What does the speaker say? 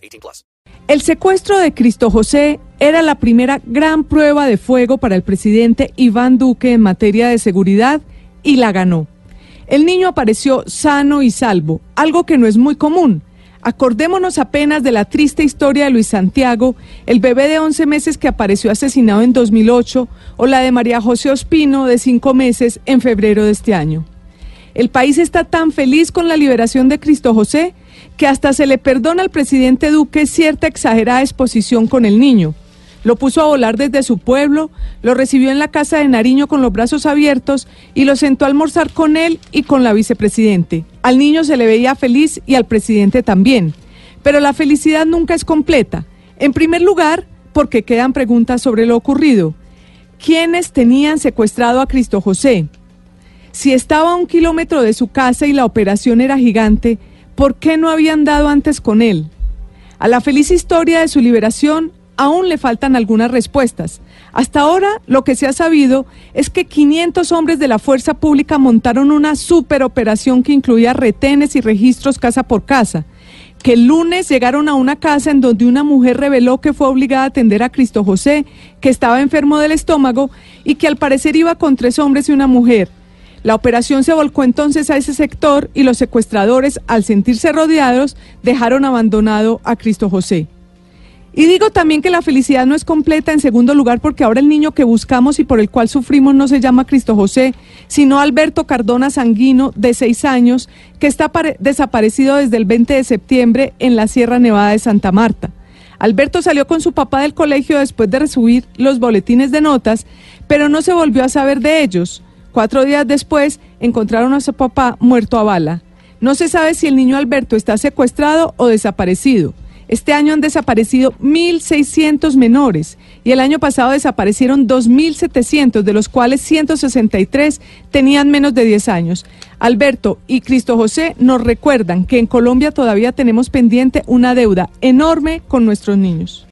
18 plus. El secuestro de Cristo José era la primera gran prueba de fuego para el presidente Iván Duque en materia de seguridad y la ganó. El niño apareció sano y salvo, algo que no es muy común. Acordémonos apenas de la triste historia de Luis Santiago, el bebé de 11 meses que apareció asesinado en 2008, o la de María José Ospino, de 5 meses, en febrero de este año. El país está tan feliz con la liberación de Cristo José que hasta se le perdona al presidente Duque cierta exagerada exposición con el niño. Lo puso a volar desde su pueblo, lo recibió en la casa de Nariño con los brazos abiertos y lo sentó a almorzar con él y con la vicepresidente. Al niño se le veía feliz y al presidente también. Pero la felicidad nunca es completa. En primer lugar, porque quedan preguntas sobre lo ocurrido. ¿Quiénes tenían secuestrado a Cristo José? Si estaba a un kilómetro de su casa y la operación era gigante, ¿por qué no habían dado antes con él? A la feliz historia de su liberación aún le faltan algunas respuestas. Hasta ahora lo que se ha sabido es que 500 hombres de la fuerza pública montaron una superoperación que incluía retenes y registros casa por casa que el lunes llegaron a una casa en donde una mujer reveló que fue obligada a atender a Cristo José, que estaba enfermo del estómago y que al parecer iba con tres hombres y una mujer. La operación se volcó entonces a ese sector y los secuestradores, al sentirse rodeados, dejaron abandonado a Cristo José. Y digo también que la felicidad no es completa en segundo lugar porque ahora el niño que buscamos y por el cual sufrimos no se llama Cristo José, sino Alberto Cardona Sanguino, de seis años, que está desaparecido desde el 20 de septiembre en la Sierra Nevada de Santa Marta. Alberto salió con su papá del colegio después de recibir los boletines de notas, pero no se volvió a saber de ellos. Cuatro días después encontraron a su papá muerto a bala. No se sabe si el niño Alberto está secuestrado o desaparecido. Este año han desaparecido 1.600 menores y el año pasado desaparecieron 2.700, de los cuales 163 tenían menos de 10 años. Alberto y Cristo José nos recuerdan que en Colombia todavía tenemos pendiente una deuda enorme con nuestros niños.